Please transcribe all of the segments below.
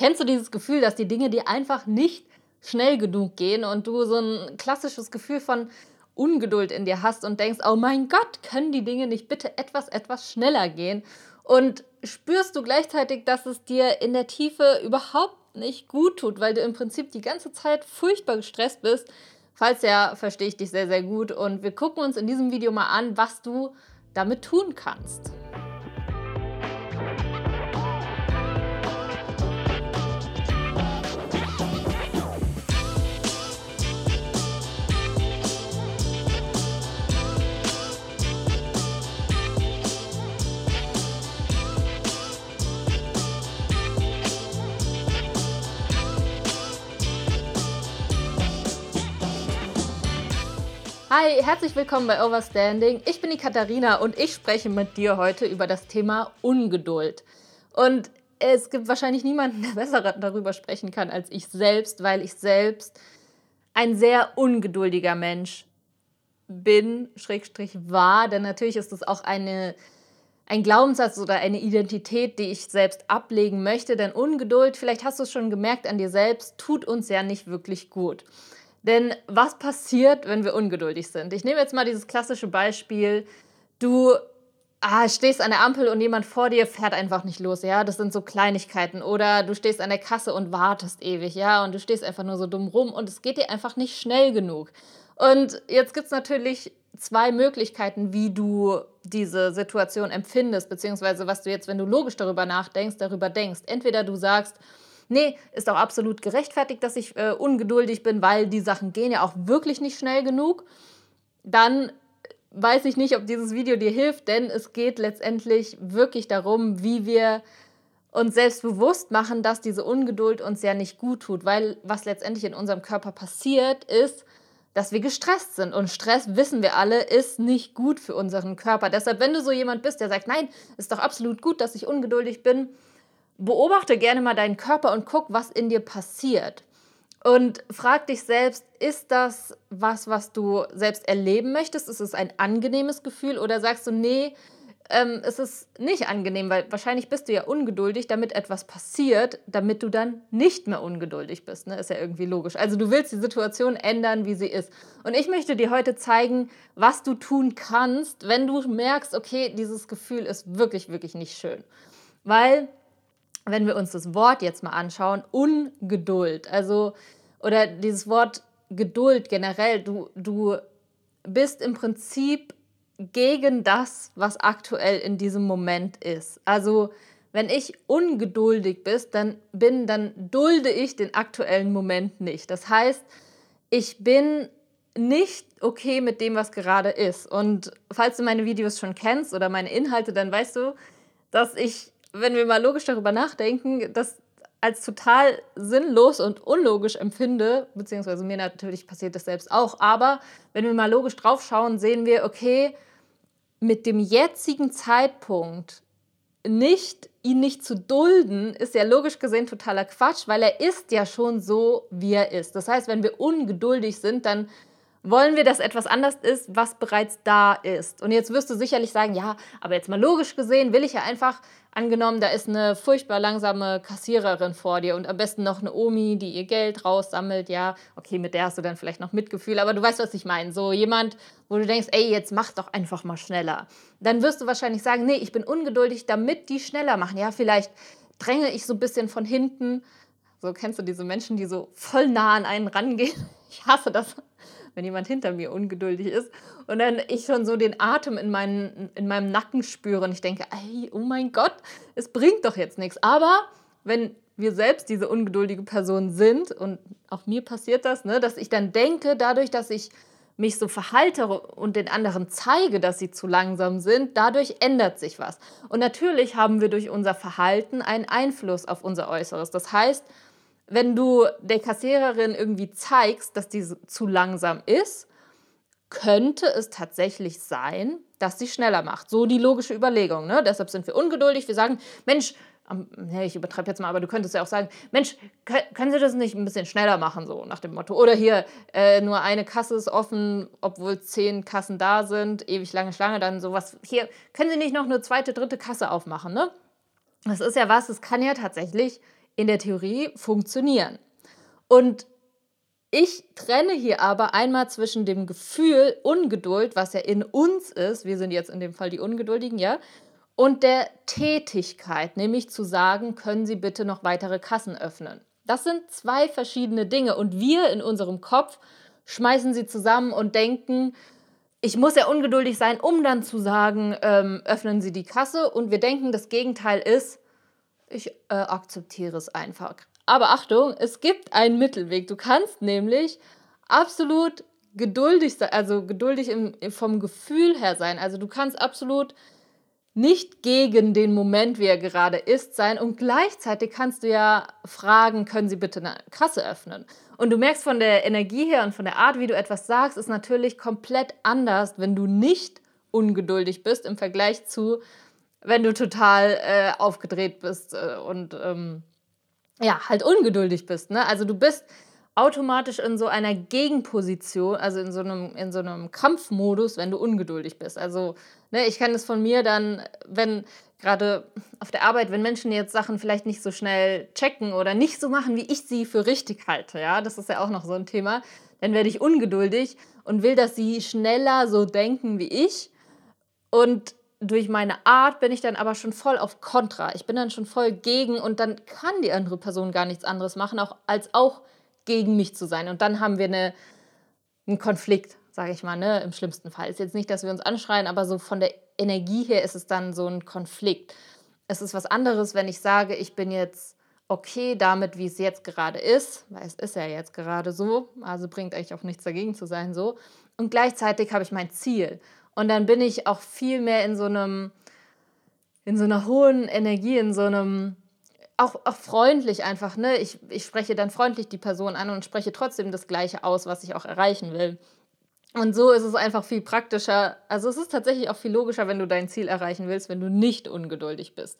Kennst du dieses Gefühl, dass die Dinge dir einfach nicht schnell genug gehen und du so ein klassisches Gefühl von Ungeduld in dir hast und denkst, oh mein Gott, können die Dinge nicht bitte etwas, etwas schneller gehen? Und spürst du gleichzeitig, dass es dir in der Tiefe überhaupt nicht gut tut, weil du im Prinzip die ganze Zeit furchtbar gestresst bist. Falls ja, verstehe ich dich sehr, sehr gut. Und wir gucken uns in diesem Video mal an, was du damit tun kannst. Hi, herzlich willkommen bei Overstanding. Ich bin die Katharina und ich spreche mit dir heute über das Thema Ungeduld. Und es gibt wahrscheinlich niemanden, der besser darüber sprechen kann als ich selbst, weil ich selbst ein sehr ungeduldiger Mensch bin, Schrägstrich war, denn natürlich ist es auch eine, ein Glaubenssatz oder eine Identität, die ich selbst ablegen möchte, denn Ungeduld, vielleicht hast du es schon gemerkt an dir selbst, tut uns ja nicht wirklich gut. Denn was passiert, wenn wir ungeduldig sind? Ich nehme jetzt mal dieses klassische Beispiel. Du ah, stehst an der Ampel und jemand vor dir fährt einfach nicht los, ja, das sind so Kleinigkeiten. Oder du stehst an der Kasse und wartest ewig, ja, und du stehst einfach nur so dumm rum und es geht dir einfach nicht schnell genug. Und jetzt gibt es natürlich zwei Möglichkeiten, wie du diese Situation empfindest, beziehungsweise was du jetzt, wenn du logisch darüber nachdenkst, darüber denkst. Entweder du sagst, nee, ist auch absolut gerechtfertigt, dass ich äh, ungeduldig bin, weil die Sachen gehen ja auch wirklich nicht schnell genug. Dann weiß ich nicht, ob dieses Video dir hilft, denn es geht letztendlich wirklich darum, wie wir uns selbst bewusst machen, dass diese Ungeduld uns ja nicht gut tut, weil was letztendlich in unserem Körper passiert ist, dass wir gestresst sind. Und Stress, wissen wir alle, ist nicht gut für unseren Körper. Deshalb, wenn du so jemand bist, der sagt, nein, ist doch absolut gut, dass ich ungeduldig bin, beobachte gerne mal deinen Körper und guck, was in dir passiert. Und frag dich selbst, ist das was, was du selbst erleben möchtest? Ist es ein angenehmes Gefühl oder sagst du, nee, ähm, es ist nicht angenehm, weil wahrscheinlich bist du ja ungeduldig, damit etwas passiert, damit du dann nicht mehr ungeduldig bist. Ne? Ist ja irgendwie logisch. Also du willst die Situation ändern, wie sie ist. Und ich möchte dir heute zeigen, was du tun kannst, wenn du merkst, okay, dieses Gefühl ist wirklich, wirklich nicht schön. Weil wenn wir uns das Wort jetzt mal anschauen, Ungeduld, also oder dieses Wort Geduld generell, du, du bist im Prinzip gegen das, was aktuell in diesem Moment ist. Also wenn ich ungeduldig bist, dann bin, dann dulde ich den aktuellen Moment nicht. Das heißt, ich bin nicht okay mit dem, was gerade ist. Und falls du meine Videos schon kennst oder meine Inhalte, dann weißt du, dass ich wenn wir mal logisch darüber nachdenken, das als total sinnlos und unlogisch empfinde, beziehungsweise mir natürlich passiert das selbst auch, aber wenn wir mal logisch draufschauen, sehen wir, okay, mit dem jetzigen Zeitpunkt nicht ihn nicht zu dulden, ist ja logisch gesehen totaler Quatsch, weil er ist ja schon so, wie er ist. Das heißt, wenn wir ungeduldig sind, dann wollen wir, dass etwas anders ist, was bereits da ist. Und jetzt wirst du sicherlich sagen, ja, aber jetzt mal logisch gesehen will ich ja einfach, angenommen, da ist eine furchtbar langsame Kassiererin vor dir und am besten noch eine Omi, die ihr Geld raussammelt, ja, okay, mit der hast du dann vielleicht noch Mitgefühl, aber du weißt, was ich meine. So jemand, wo du denkst, ey, jetzt mach doch einfach mal schneller. Dann wirst du wahrscheinlich sagen, nee, ich bin ungeduldig, damit die schneller machen. Ja, vielleicht dränge ich so ein bisschen von hinten. So kennst du diese Menschen, die so voll nah an einen rangehen? Ich hasse das wenn jemand hinter mir ungeduldig ist. Und dann ich schon so den Atem in, meinen, in meinem Nacken spüre und ich denke, ey, oh mein Gott, es bringt doch jetzt nichts. Aber wenn wir selbst diese ungeduldige Person sind, und auch mir passiert das, ne, dass ich dann denke, dadurch, dass ich mich so verhalte und den anderen zeige, dass sie zu langsam sind, dadurch ändert sich was. Und natürlich haben wir durch unser Verhalten einen Einfluss auf unser Äußeres. Das heißt, wenn du der Kassiererin irgendwie zeigst, dass die zu langsam ist, könnte es tatsächlich sein, dass sie schneller macht. So die logische Überlegung. Ne? Deshalb sind wir ungeduldig. Wir sagen, Mensch, ich übertreibe jetzt mal, aber du könntest ja auch sagen, Mensch, können Sie das nicht ein bisschen schneller machen, so nach dem Motto. Oder hier, äh, nur eine Kasse ist offen, obwohl zehn Kassen da sind, ewig lange Schlange, dann sowas. Hier, können Sie nicht noch eine zweite, dritte Kasse aufmachen, ne? Das ist ja was, es kann ja tatsächlich in der Theorie funktionieren. Und ich trenne hier aber einmal zwischen dem Gefühl Ungeduld, was ja in uns ist, wir sind jetzt in dem Fall die Ungeduldigen, ja, und der Tätigkeit, nämlich zu sagen, können Sie bitte noch weitere Kassen öffnen. Das sind zwei verschiedene Dinge und wir in unserem Kopf schmeißen sie zusammen und denken, ich muss ja ungeduldig sein, um dann zu sagen, ähm, öffnen Sie die Kasse. Und wir denken, das Gegenteil ist, ich äh, akzeptiere es einfach. Aber Achtung, es gibt einen Mittelweg. Du kannst nämlich absolut geduldig sein, also geduldig im, vom Gefühl her sein. Also du kannst absolut nicht gegen den Moment, wie er gerade ist, sein und gleichzeitig kannst du ja fragen, können Sie bitte eine Kasse öffnen? Und du merkst von der Energie her und von der Art, wie du etwas sagst, ist natürlich komplett anders, wenn du nicht ungeduldig bist im Vergleich zu, wenn du total äh, aufgedreht bist äh, und ähm, ja, halt ungeduldig bist. Ne? Also du bist automatisch in so einer Gegenposition, also in so einem, in so einem Kampfmodus, wenn du ungeduldig bist. Also ne, ich kenne es von mir dann, wenn gerade auf der Arbeit, wenn Menschen jetzt Sachen vielleicht nicht so schnell checken oder nicht so machen, wie ich sie für richtig halte, ja, das ist ja auch noch so ein Thema, dann werde ich ungeduldig und will, dass sie schneller so denken wie ich und durch meine Art bin ich dann aber schon voll auf Kontra. Ich bin dann schon voll gegen und dann kann die andere Person gar nichts anderes machen, auch, als auch gegen mich zu sein. Und dann haben wir eine, einen Konflikt, sage ich mal, ne? im schlimmsten Fall. Ist jetzt nicht, dass wir uns anschreien, aber so von der Energie her ist es dann so ein Konflikt. Es ist was anderes, wenn ich sage, ich bin jetzt okay damit, wie es jetzt gerade ist, weil es ist ja jetzt gerade so, also bringt eigentlich auch nichts dagegen zu sein so. Und gleichzeitig habe ich mein Ziel. Und dann bin ich auch viel mehr in so einem, in so einer hohen Energie, in so einem, auch, auch freundlich einfach, ne? Ich, ich spreche dann freundlich die Person an und spreche trotzdem das Gleiche aus, was ich auch erreichen will. Und so ist es einfach viel praktischer. Also es ist tatsächlich auch viel logischer, wenn du dein Ziel erreichen willst, wenn du nicht ungeduldig bist.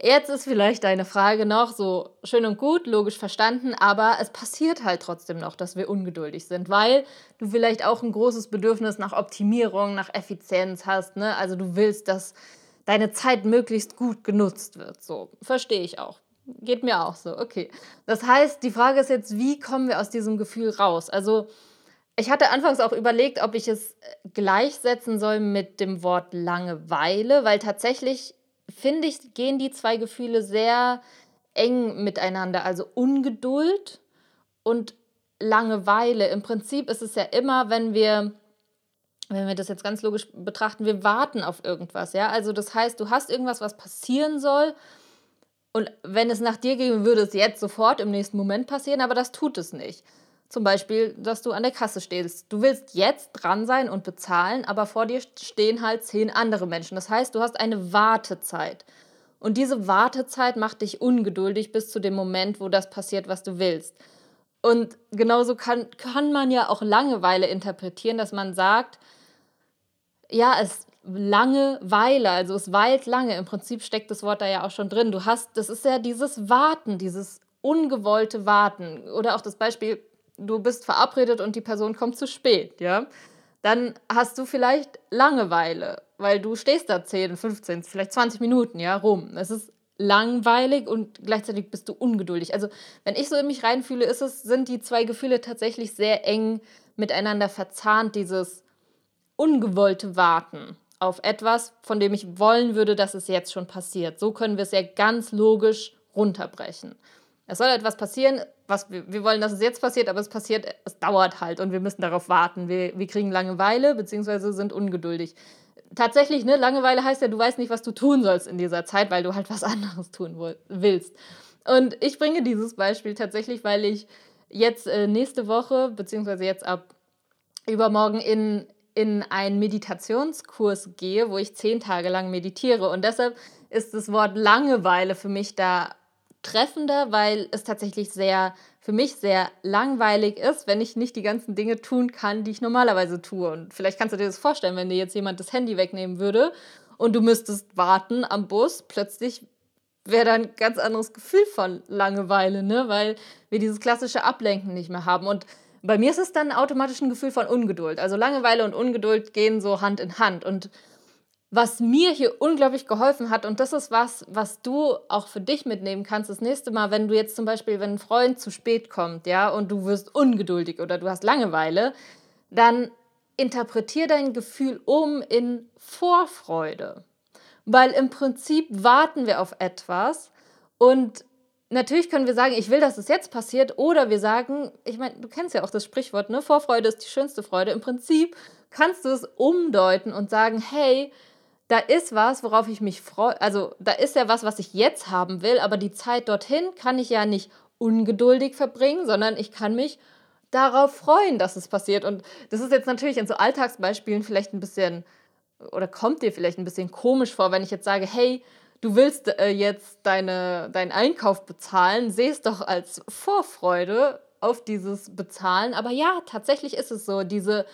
Jetzt ist vielleicht deine Frage noch so schön und gut, logisch verstanden, aber es passiert halt trotzdem noch, dass wir ungeduldig sind, weil du vielleicht auch ein großes Bedürfnis nach Optimierung, nach Effizienz hast. Ne? Also du willst, dass deine Zeit möglichst gut genutzt wird. So, verstehe ich auch. Geht mir auch so, okay. Das heißt, die Frage ist jetzt, wie kommen wir aus diesem Gefühl raus? Also, ich hatte anfangs auch überlegt, ob ich es gleichsetzen soll mit dem Wort Langeweile, weil tatsächlich finde ich, gehen die zwei Gefühle sehr eng miteinander. Also Ungeduld und Langeweile. Im Prinzip ist es ja immer, wenn wir wenn wir das jetzt ganz logisch betrachten, wir warten auf irgendwas, ja? Also das heißt, du hast irgendwas, was passieren soll und wenn es nach dir ginge, würde es jetzt sofort im nächsten Moment passieren, aber das tut es nicht. Zum Beispiel, dass du an der Kasse stehst. Du willst jetzt dran sein und bezahlen, aber vor dir stehen halt zehn andere Menschen. Das heißt, du hast eine Wartezeit. Und diese Wartezeit macht dich ungeduldig bis zu dem Moment, wo das passiert, was du willst. Und genauso kann, kann man ja auch Langeweile interpretieren, dass man sagt, ja, es Langeweile, also es weilt lange. Im Prinzip steckt das Wort da ja auch schon drin. Du hast, das ist ja dieses Warten, dieses ungewollte Warten. Oder auch das Beispiel, du bist verabredet und die Person kommt zu spät, ja. Dann hast du vielleicht Langeweile, weil du stehst da 10, 15, vielleicht 20 Minuten, ja, rum. Es ist langweilig und gleichzeitig bist du ungeduldig. Also, wenn ich so in mich reinfühle, ist es, sind die zwei Gefühle tatsächlich sehr eng miteinander verzahnt, dieses ungewollte Warten auf etwas, von dem ich wollen würde, dass es jetzt schon passiert. So können wir es ja ganz logisch runterbrechen. Es soll etwas passieren, was wir, wir wollen, dass es jetzt passiert, aber es passiert, es dauert halt und wir müssen darauf warten. Wir, wir kriegen Langeweile bzw. sind ungeduldig. Tatsächlich, ne, Langeweile heißt ja, du weißt nicht, was du tun sollst in dieser Zeit, weil du halt was anderes tun willst. Und ich bringe dieses Beispiel tatsächlich, weil ich jetzt äh, nächste Woche, beziehungsweise jetzt ab übermorgen in, in einen Meditationskurs gehe, wo ich zehn Tage lang meditiere. Und deshalb ist das Wort Langeweile für mich da treffender, weil es tatsächlich sehr, für mich sehr langweilig ist, wenn ich nicht die ganzen Dinge tun kann, die ich normalerweise tue. Und vielleicht kannst du dir das vorstellen, wenn dir jetzt jemand das Handy wegnehmen würde und du müsstest warten am Bus, plötzlich wäre da ein ganz anderes Gefühl von Langeweile, ne? weil wir dieses klassische Ablenken nicht mehr haben. Und bei mir ist es dann automatisch ein Gefühl von Ungeduld. Also Langeweile und Ungeduld gehen so Hand in Hand. Und was mir hier unglaublich geholfen hat, und das ist was, was du auch für dich mitnehmen kannst, das nächste Mal, wenn du jetzt zum Beispiel, wenn ein Freund zu spät kommt, ja, und du wirst ungeduldig oder du hast Langeweile, dann interpretier dein Gefühl um in Vorfreude. Weil im Prinzip warten wir auf etwas und natürlich können wir sagen, ich will, dass es jetzt passiert, oder wir sagen, ich meine, du kennst ja auch das Sprichwort, ne? Vorfreude ist die schönste Freude. Im Prinzip kannst du es umdeuten und sagen, hey, da ist was, worauf ich mich freue. Also da ist ja was, was ich jetzt haben will, aber die Zeit dorthin kann ich ja nicht ungeduldig verbringen, sondern ich kann mich darauf freuen, dass es passiert. Und das ist jetzt natürlich in so Alltagsbeispielen vielleicht ein bisschen oder kommt dir vielleicht ein bisschen komisch vor, wenn ich jetzt sage, hey, du willst äh, jetzt deine, deinen Einkauf bezahlen, seh es doch als Vorfreude auf dieses Bezahlen. Aber ja, tatsächlich ist es so, diese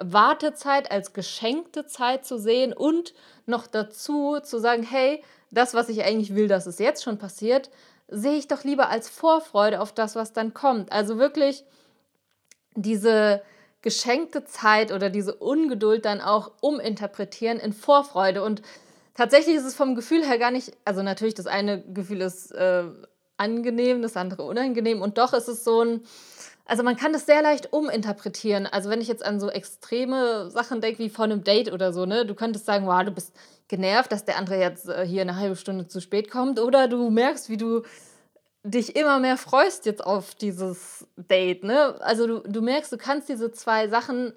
Wartezeit als geschenkte Zeit zu sehen und noch dazu zu sagen, hey, das, was ich eigentlich will, dass es jetzt schon passiert, sehe ich doch lieber als Vorfreude auf das, was dann kommt. Also wirklich diese geschenkte Zeit oder diese Ungeduld dann auch uminterpretieren in Vorfreude. Und tatsächlich ist es vom Gefühl her gar nicht, also natürlich das eine Gefühl ist äh, angenehm, das andere unangenehm und doch ist es so ein, also man kann das sehr leicht uminterpretieren. Also wenn ich jetzt an so extreme Sachen denke, wie vor einem Date oder so, ne, du könntest sagen, wow, du bist genervt, dass der andere jetzt äh, hier eine halbe Stunde zu spät kommt oder du merkst, wie du dich immer mehr freust jetzt auf dieses Date, ne? Also du, du merkst, du kannst diese zwei Sachen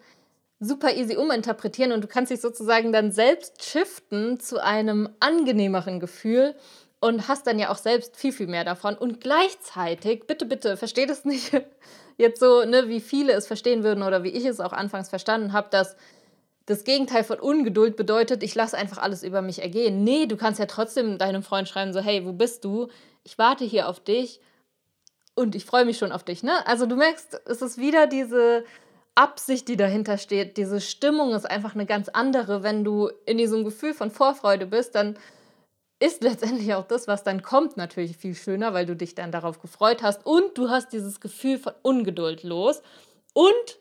super easy uminterpretieren und du kannst dich sozusagen dann selbst shiften zu einem angenehmeren Gefühl und hast dann ja auch selbst viel, viel mehr davon. Und gleichzeitig, bitte, bitte, versteht es nicht jetzt so, ne, wie viele es verstehen würden oder wie ich es auch anfangs verstanden habe, dass das Gegenteil von Ungeduld bedeutet, ich lasse einfach alles über mich ergehen. Nee, du kannst ja trotzdem deinem Freund schreiben, so, hey, wo bist du? Ich warte hier auf dich und ich freue mich schon auf dich. Ne? Also du merkst, es ist wieder diese Absicht, die dahinter steht. Diese Stimmung ist einfach eine ganz andere. Wenn du in diesem Gefühl von Vorfreude bist, dann ist letztendlich auch das, was dann kommt, natürlich viel schöner, weil du dich dann darauf gefreut hast und du hast dieses Gefühl von Ungeduld los. Und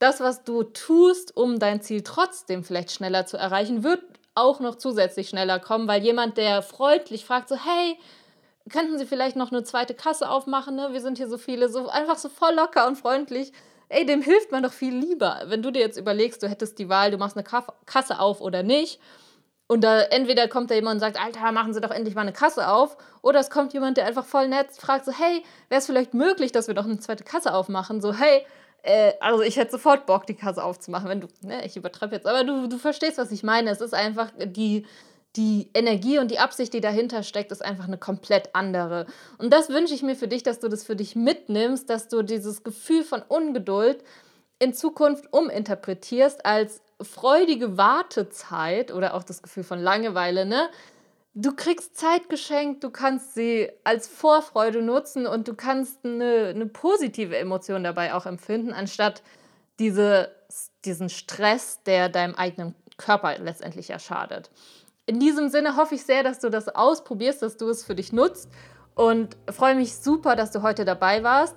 das, was du tust, um dein Ziel trotzdem vielleicht schneller zu erreichen, wird auch noch zusätzlich schneller kommen, weil jemand, der freundlich fragt, so, hey, könnten Sie vielleicht noch eine zweite Kasse aufmachen? Ne? Wir sind hier so viele, so einfach so voll locker und freundlich. Ey, dem hilft man doch viel lieber. Wenn du dir jetzt überlegst, du hättest die Wahl, du machst eine Kasse auf oder nicht. Und da entweder kommt da jemand und sagt, Alter, machen Sie doch endlich mal eine Kasse auf. Oder es kommt jemand, der einfach voll nett fragt, so, hey, wäre es vielleicht möglich, dass wir doch eine zweite Kasse aufmachen? So, hey, äh, also ich hätte sofort Bock, die Kasse aufzumachen, wenn du, ne, ich übertreibe jetzt, aber du, du verstehst, was ich meine. Es ist einfach die, die Energie und die Absicht, die dahinter steckt, ist einfach eine komplett andere. Und das wünsche ich mir für dich, dass du das für dich mitnimmst, dass du dieses Gefühl von Ungeduld in Zukunft uminterpretierst als freudige Wartezeit oder auch das Gefühl von Langeweile, ne? du kriegst Zeit geschenkt, du kannst sie als Vorfreude nutzen und du kannst eine, eine positive Emotion dabei auch empfinden, anstatt diese, diesen Stress, der deinem eigenen Körper letztendlich ja schadet. In diesem Sinne hoffe ich sehr, dass du das ausprobierst, dass du es für dich nutzt und freue mich super, dass du heute dabei warst.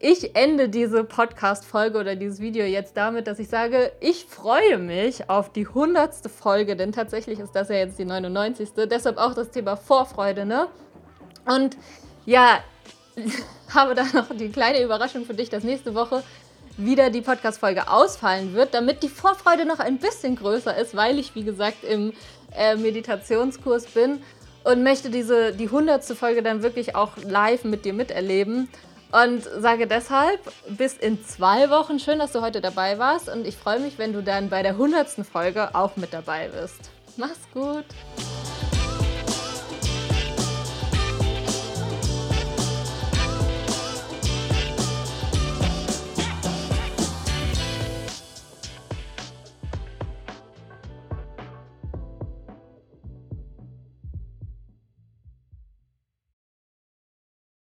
Ich ende diese Podcast-Folge oder dieses Video jetzt damit, dass ich sage, ich freue mich auf die 100. Folge, denn tatsächlich ist das ja jetzt die 99. Deshalb auch das Thema Vorfreude, ne? Und ja, habe da noch die kleine Überraschung für dich, dass nächste Woche wieder die Podcast-Folge ausfallen wird, damit die Vorfreude noch ein bisschen größer ist, weil ich, wie gesagt, im äh, Meditationskurs bin und möchte diese, die 100. Folge dann wirklich auch live mit dir miterleben. Und sage deshalb bis in zwei Wochen. Schön, dass du heute dabei warst. Und ich freue mich, wenn du dann bei der 100. Folge auch mit dabei bist. Mach's gut.